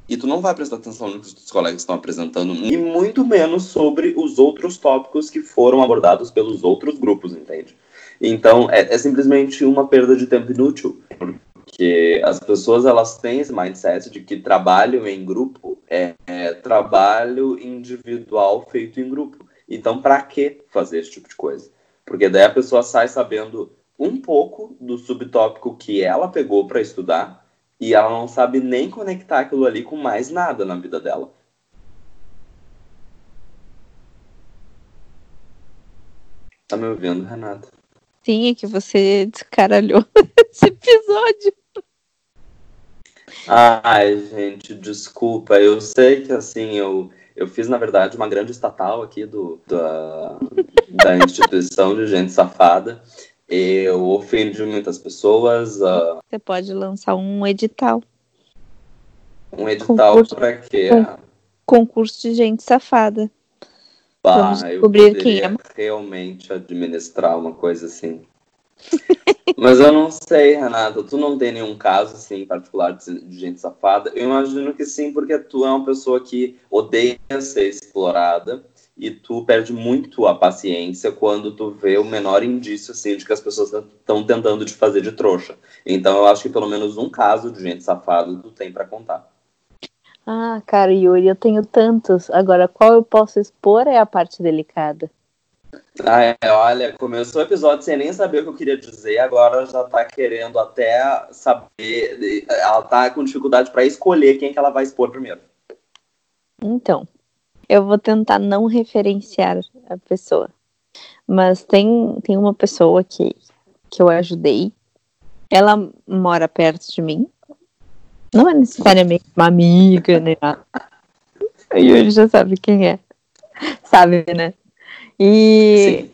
e tu não vai prestar atenção no que os colegas estão apresentando, e muito menos sobre os outros tópicos que foram abordados pelos outros grupos, entende? Então, é, é simplesmente uma perda de tempo inútil, porque as pessoas elas têm esse mindset de que trabalho em grupo é, é trabalho individual feito em grupo. Então, para que fazer esse tipo de coisa? Porque daí a pessoa sai sabendo um pouco do subtópico que ela pegou para estudar e ela não sabe nem conectar aquilo ali com mais nada na vida dela. Tá me ouvindo, Renata? Sim, é que você descaralhou esse episódio. Ai, gente, desculpa. Eu sei que assim, eu, eu fiz, na verdade, uma grande estatal aqui do, da, da instituição de gente safada. Eu ofendi muitas pessoas. Uh... Você pode lançar um edital. Um edital para quê? concurso de gente safada. Bah, Vamos descobrir quem é. realmente administrar uma coisa assim. Mas eu não sei, Renata. Tu não tem nenhum caso assim particular de gente safada? Eu imagino que sim, porque tu é uma pessoa que odeia ser explorada e tu perde muito a paciência quando tu vê o menor indício assim de que as pessoas estão tentando te fazer de trouxa. Então eu acho que pelo menos um caso de gente safada tu tem para contar. Ah, cara, Yuri, eu tenho tantos. Agora, qual eu posso expor é a parte delicada. Ah, é, olha, começou o episódio sem nem saber o que eu queria dizer, agora já tá querendo até saber. Ela tá com dificuldade para escolher quem que ela vai expor primeiro. Então, eu vou tentar não referenciar a pessoa. Mas tem, tem uma pessoa que, que eu ajudei. Ela mora perto de mim. Não é necessariamente uma amiga, né? E ele já sabe quem é. Sabe, né? E,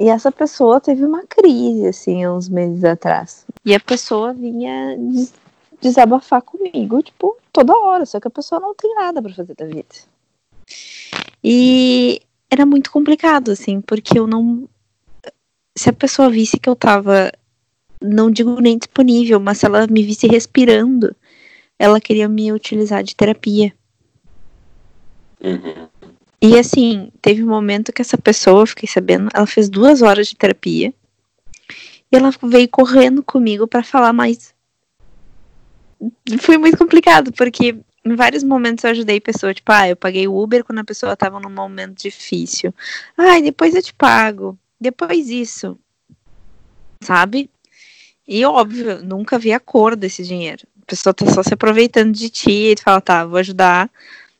e essa pessoa teve uma crise, assim, uns meses atrás. E a pessoa vinha des desabafar comigo, tipo, toda hora. Só que a pessoa não tem nada para fazer da vida. E era muito complicado, assim, porque eu não. Se a pessoa visse que eu tava, não digo nem disponível, mas se ela me visse respirando, ela queria me utilizar de terapia. Uhum. E assim, teve um momento que essa pessoa, fiquei sabendo, ela fez duas horas de terapia. E ela veio correndo comigo para falar mais. Foi muito complicado, porque em vários momentos eu ajudei pessoa, tipo, ah, eu paguei o Uber quando a pessoa tava num momento difícil. Ai, depois eu te pago. Depois isso. Sabe? E óbvio, nunca vi a cor desse dinheiro. A pessoa tá só se aproveitando de ti e fala, tá, vou ajudar.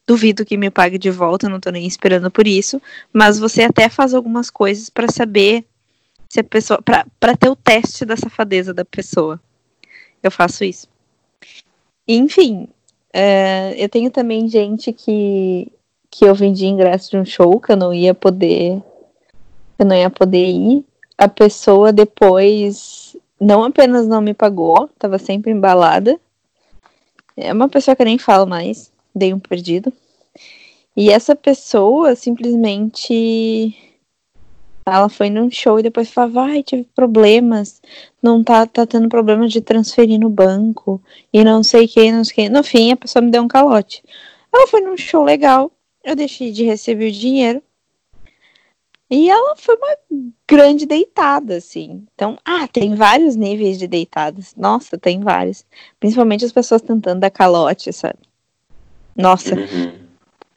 Duvido que me pague de volta, não tô nem esperando por isso. Mas você até faz algumas coisas para saber se a pessoa. para ter o teste da safadeza da pessoa. Eu faço isso. Enfim, é, eu tenho também gente que, que eu vendi ingresso de um show que eu não ia poder. Eu não ia poder ir. A pessoa depois não apenas não me pagou, estava sempre embalada. É uma pessoa que eu nem falo mais, dei um perdido. E essa pessoa simplesmente ela foi num show e depois falava, vai, tive problemas, não tá, tá tendo problema de transferir no banco, e não sei quem, não sei quem. No fim, a pessoa me deu um calote. Ela foi num show legal, eu deixei de receber o dinheiro, e ela foi uma grande deitada, assim. Então, ah, tem vários níveis de deitadas. Nossa, tem vários. Principalmente as pessoas tentando dar calote, sabe? Nossa, Uhum.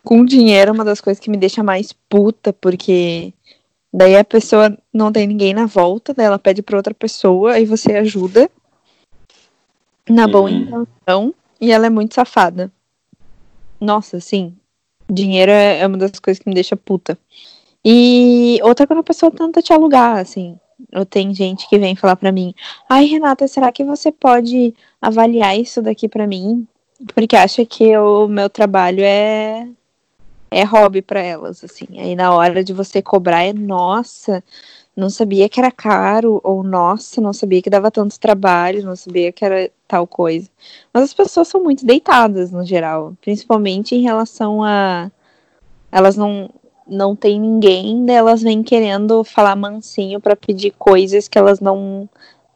com dinheiro é uma das coisas que me deixa mais puta, porque Daí a pessoa não tem ninguém na volta, daí ela pede para outra pessoa, aí você ajuda na boa Uhum. intenção, e ela é muito safada. Nossa, sim. Dinheiro é é uma das coisas que me deixa puta. E outra quando a pessoa tenta te alugar, assim. Eu tenho gente que vem falar pra mim: "Ai, Renata, será que você pode avaliar isso daqui pra mim?" Porque acha que o meu trabalho é é hobby pra elas, assim. Aí na hora de você cobrar é nossa, não sabia que era caro ou nossa, não sabia que dava tanto trabalho, não sabia que era tal coisa. Mas as pessoas são muito deitadas no geral, principalmente em relação a elas não não tem ninguém, daí elas vêm querendo falar mansinho pra pedir coisas que elas não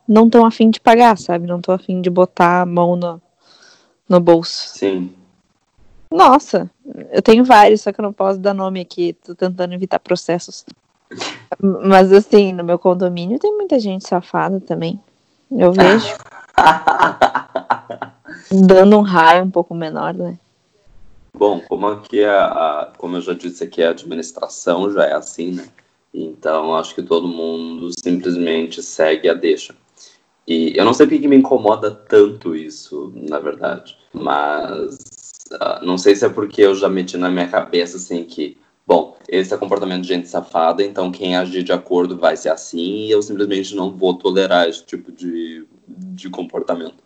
não estão afim de pagar, sabe? Não estão afim de botar a mão no, no bolso. Sim. Nossa, eu tenho vários, só que eu não posso dar nome aqui, tô tentando evitar processos. Mas assim, no meu condomínio tem muita gente safada também. Eu vejo. Dando um raio um pouco menor, né? Bom, como aqui a, a- como eu já disse aqui, a administração já é assim, né? Então acho que todo mundo simplesmente segue a deixa. E eu não sei porque que me incomoda tanto isso, na verdade, mas ah, não sei se é porque eu já meti na minha cabeça assim que, bom, esse é comportamento de gente safada, então quem agir de acordo vai ser assim, e eu simplesmente não vou tolerar esse tipo de, de comportamento.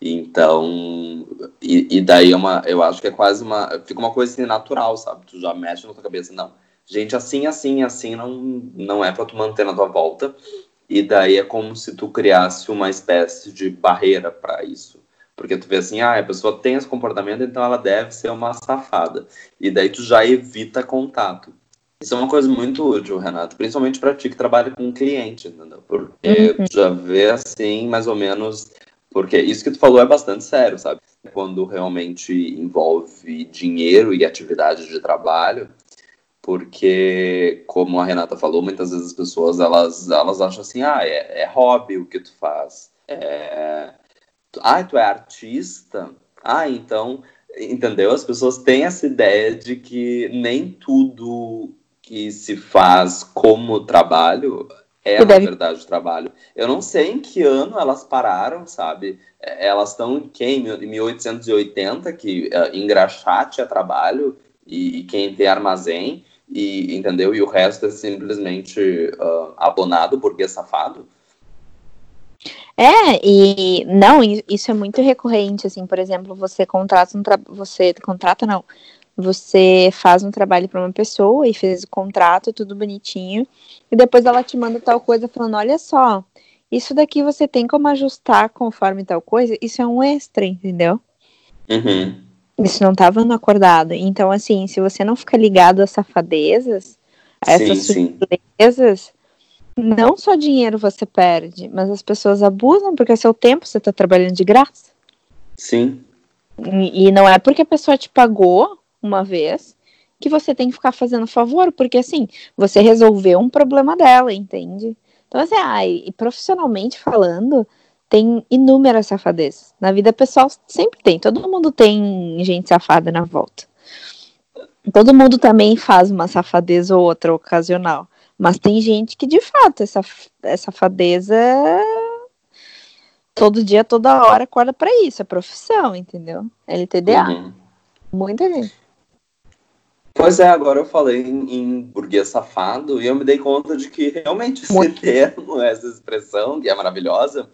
Então, e, e daí é uma, eu acho que é quase uma, fica uma coisa assim natural, sabe? Tu já mexe na tua cabeça, não. Gente, assim, assim, assim não, não é pra tu manter na tua volta. E daí é como se tu criasse uma espécie de barreira pra isso. Porque tu vê assim, ah, a pessoa tem esse comportamento, então ela deve ser uma safada. E daí tu já evita contato. Isso é uma coisa muito útil, Renato, principalmente pra ti que trabalha com cliente, entendeu? Porque Uhum. tu já vê assim, mais ou menos porque isso que tu falou é bastante sério, sabe? Quando realmente envolve dinheiro e atividade de trabalho, porque, como a Renata falou, muitas vezes as pessoas elas, elas acham assim, ah, é, é hobby o que tu faz. É... Ah, tu é artista? Ah, então, entendeu? As pessoas têm essa ideia de que nem tudo que se faz como trabalho é, na verdade, trabalho. Eu não sei em que ano elas pararam, sabe? É, Elas estão em quem? Em 1880, que uh, engraxate é trabalho e, e quem tem armazém, e, entendeu? E o resto é simplesmente ah, abonado, burguês safado. É, e não, isso é muito recorrente, assim, por exemplo, você contrata um você contrata não. Você faz um trabalho para uma pessoa e fez o contrato, tudo bonitinho, e depois ela te manda tal coisa falando: olha só, isso daqui você tem como ajustar conforme tal coisa, isso é um extra, entendeu? Uhum. Isso não estava no acordado. Então, assim, se você não ficar ligado a safadezas, a essas sim, sutilezas, não só dinheiro você perde, mas as pessoas abusam porque é seu tempo, você está trabalhando de graça. Sim. E, e não é porque a pessoa te pagou uma vez que você tem que ficar fazendo favor, porque assim, você resolveu um problema dela, entende? Então, assim, ah, e profissionalmente falando, tem inúmeras safadezas. Na vida pessoal sempre tem, todo mundo tem gente safada na volta. Todo mundo também faz uma safadeza ou outra ocasional. Mas tem gente que, de fato, essa, essa safadeza todo dia, toda hora, acorda para isso. É profissão, entendeu? LTDA. Uhum. Muita gente. Pois é, agora eu falei em, em, burguês safado e eu me dei conta de que realmente esse Muito. termo, essa expressão, que é maravilhosa,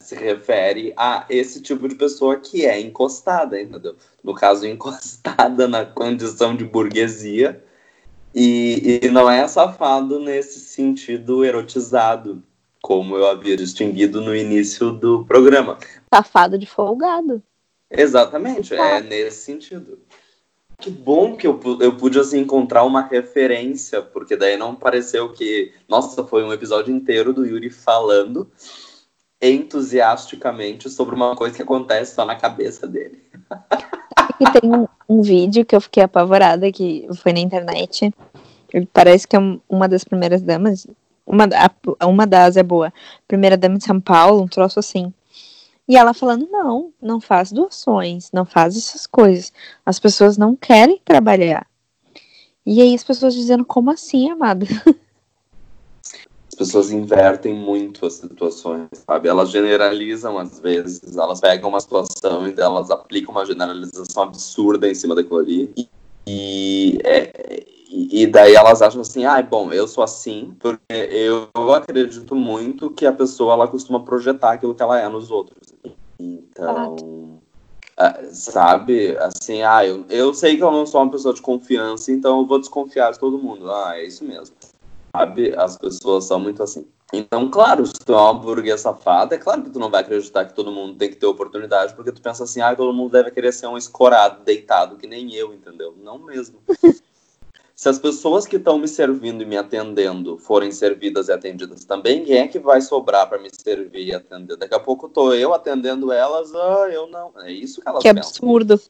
se refere a esse tipo de pessoa que é encostada, entendeu? No caso, encostada na condição de burguesia e, e não é safado nesse sentido erotizado, como eu havia distinguido no início do programa. Safado de folgado. Exatamente, é ah. nesse sentido. Que bom que eu, eu pude assim, encontrar uma referência, porque daí não pareceu que. Nossa, foi um episódio inteiro do Yuri falando entusiasticamente sobre uma coisa que acontece só na cabeça dele. E tem um, um, vídeo que eu fiquei apavorada, que foi na internet. Parece que é uma das primeiras damas. Uma, uma das é boa. Primeira dama de São Paulo, um troço assim. E ela falando: não, não faz doações, não faz essas coisas. As pessoas não querem trabalhar. E aí as pessoas dizendo: como assim, amada? pessoas invertem muito as situações, sabe? Elas generalizam às vezes, elas pegam uma situação e elas aplicam uma generalização absurda em cima daquilo ali. E, e, é, e daí elas acham assim, ah, bom, eu sou assim, porque eu acredito muito que a pessoa ela costuma projetar aquilo que ela é nos outros. Então, ah. sabe, assim, ah, eu, eu sei que eu não sou uma pessoa de confiança, então eu vou desconfiar de todo mundo. Ah, é isso mesmo sabe? As pessoas são muito assim. Então, claro, se tu é uma burguesa safada, é claro que tu não vai acreditar que todo mundo tem que ter oportunidade, porque tu pensa assim, ah, todo mundo deve querer ser um escorado, deitado, que nem eu, entendeu? Não mesmo. se as pessoas que estão me servindo e me atendendo forem servidas e atendidas também, quem é que vai sobrar para me servir e atender? Daqui a pouco tô eu atendendo elas, ah, eu não. É isso que elas que pensam. Absurdo.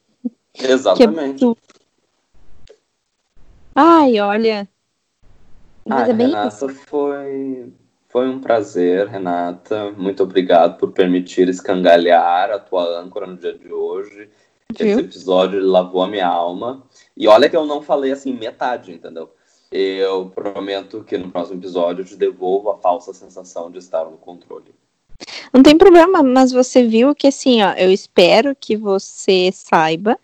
Exatamente. Que absurdo. Ai, olha, mas ah, é bem Renata, isso. foi, foi um prazer, Renata. Muito obrigado por permitir escangalhar a tua âncora no dia de hoje. Viu? Esse episódio lavou a minha alma. E olha que eu não falei assim metade, entendeu? Eu prometo que no próximo episódio eu te devolvo a falsa sensação de estar no controle. Não tem problema, mas você viu que assim, ó, eu espero que você saiba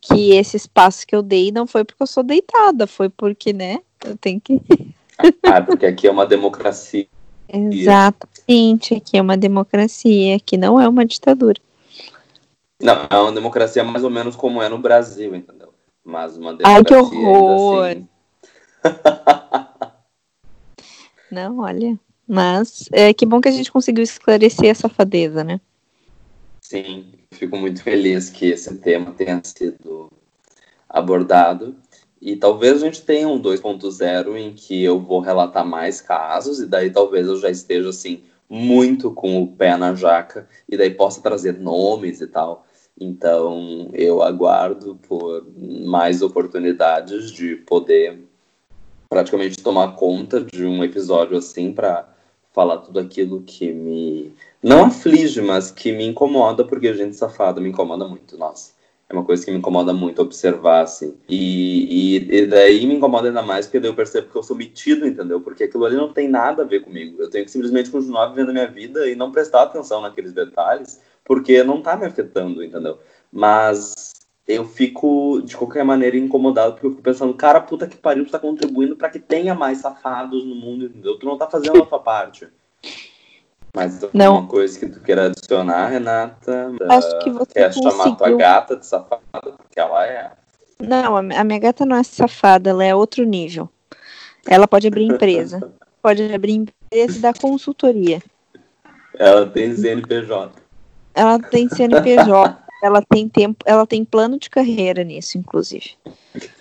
que esse espaço que eu dei não foi porque eu sou deitada, foi porque, né, eu tenho que Ah, porque aqui é uma democracia. Exatamente, aqui é uma democracia, que não é uma ditadura. Não, é uma democracia mais ou menos como é no Brasil, entendeu? Mas uma democracia. Ai, que horror! Assim... não, olha. Mas é que bom que a gente conseguiu esclarecer essa fadeza, né? Sim, fico muito feliz que esse tema tenha sido abordado. E talvez a gente tenha um 2.0 em que eu vou relatar mais casos, e daí talvez eu já esteja assim, muito com o pé na jaca, e daí possa trazer nomes e tal. Então eu aguardo por mais oportunidades de poder praticamente tomar conta de um episódio assim para falar tudo aquilo que me não aflige, mas que me incomoda, porque gente safada me incomoda muito, nossa é uma coisa que me incomoda muito observar, assim. E, e, e, daí me incomoda ainda mais porque daí eu percebo que eu sou metido, entendeu? Porque aquilo ali não tem nada a ver comigo. Eu tenho que simplesmente continuar vivendo a minha vida e não prestar atenção naqueles detalhes, porque não tá me afetando, entendeu? Mas eu fico, de qualquer maneira, incomodado, porque eu fico pensando, cara, puta que pariu, tu tá contribuindo para que tenha mais safados no mundo, entendeu? Tu não tá fazendo a tua parte. Mais alguma coisa que tu queira adicionar, Renata? Acho que você Quer conseguiu... chamar tua gata de safada, porque ela é. Não, a minha gata não é safada, ela é outro nível. Ela pode abrir empresa. pode abrir empresa e dar consultoria. Ela tem CNPJ. Ela tem CNPJ. ela tem tempo, ela tem plano de carreira nisso, inclusive.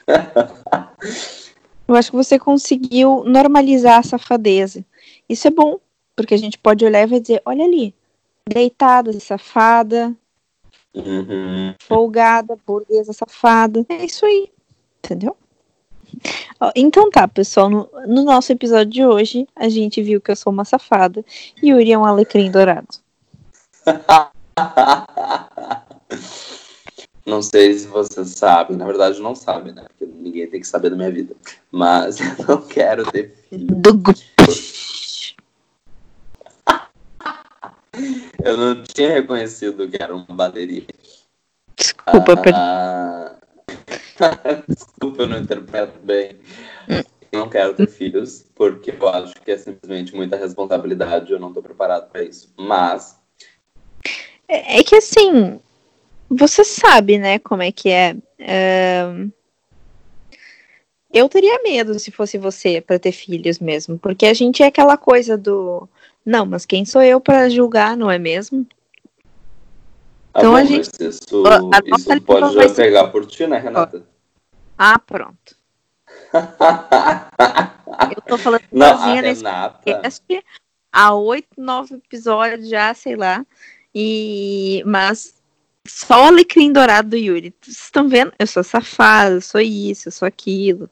Eu acho que você conseguiu normalizar a safadeza. Isso é bom, porque a gente pode olhar e vai dizer, olha ali, deitada, safada, Uhum. folgada, burguesa, safada. É isso aí, entendeu? Então tá, pessoal, no, no, nosso episódio de hoje, a gente viu que eu sou uma safada e Yuri é um alecrim dourado. Não sei se você sabe, na verdade não sabe, né? Porque ninguém tem que saber da minha vida. Mas eu não quero ter filho. Do... Eu não tinha reconhecido que era uma bateria. Desculpa, ah, Desculpa, eu não interpreto bem. Eu não quero ter filhos, porque eu acho que é simplesmente muita responsabilidade. Eu não estou preparado para isso. Mas. É, é, que assim. Você sabe, né, como é que é. Uh... Eu teria medo se fosse você para ter filhos mesmo, porque a gente é aquela coisa do não, mas quem sou eu para julgar, não é mesmo? Ah, então bom, a gente. Isso, a isso pode já pegar ser... por ti, né, Renata? Ah, pronto. eu tô falando não, sozinha nesse Renata... podcast há oito, nove episódios já, sei lá. E mas só o alecrim dourado do Yuri. Vocês estão vendo? Eu sou safada, eu sou isso, eu sou aquilo.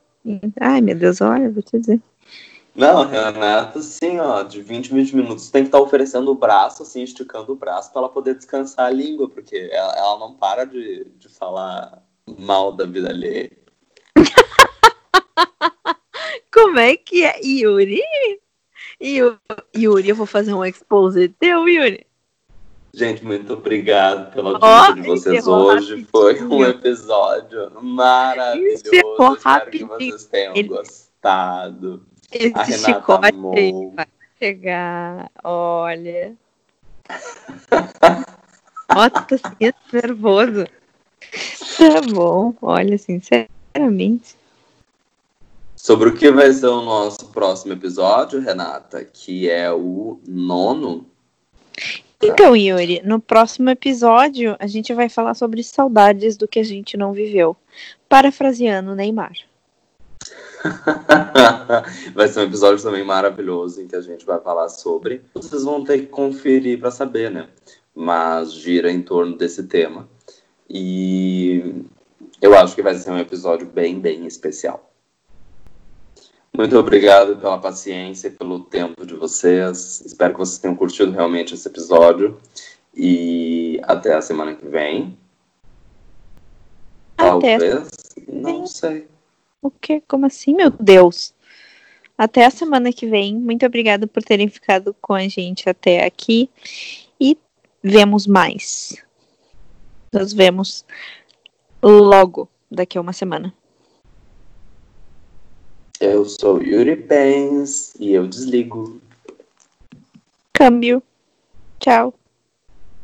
Ai, meu Deus, olha, vou te dizer. Não, Renata, assim, ó, de 20 em 20 minutos tem que estar tá oferecendo o braço, assim, esticando o braço para ela poder descansar a língua, porque ela, ela não para de, de falar mal da vida alheia. Como é que é, Yuri? Yuri, eu vou fazer um expose teu, Yuri. Gente, muito obrigado pela audiência oh, de vocês hoje. Rapidinho. Foi um episódio maravilhoso. Espero rapidinho. que vocês tenham gostado. Esse chicote amou. vai chegar. Olha. Ó, tô assim, nervoso. Tá bom, olha, sinceramente. Sobre o que vai ser o nosso próximo episódio, Renata, que é o nono. Então, Yuri, no próximo episódio a gente vai falar sobre saudades do que a gente não viveu. Parafraseando Neymar. vai ser um episódio também maravilhoso em que a gente vai falar sobre. Vocês vão ter que conferir para saber, né? Mas gira em torno desse tema. E eu acho que vai ser um episódio bem, bem especial. Muito obrigado pela paciência e pelo tempo de vocês. Espero que vocês tenham curtido realmente esse episódio. E até a semana que vem. Até. Talvez. Não sei. O quê? Como assim, meu Deus? Até a semana que vem. Muito obrigada por terem ficado com a gente até aqui. E vemos mais. Nos vemos logo daqui a uma semana. Eu sou Yuri Pens e eu desligo. Câmbio. Tchau.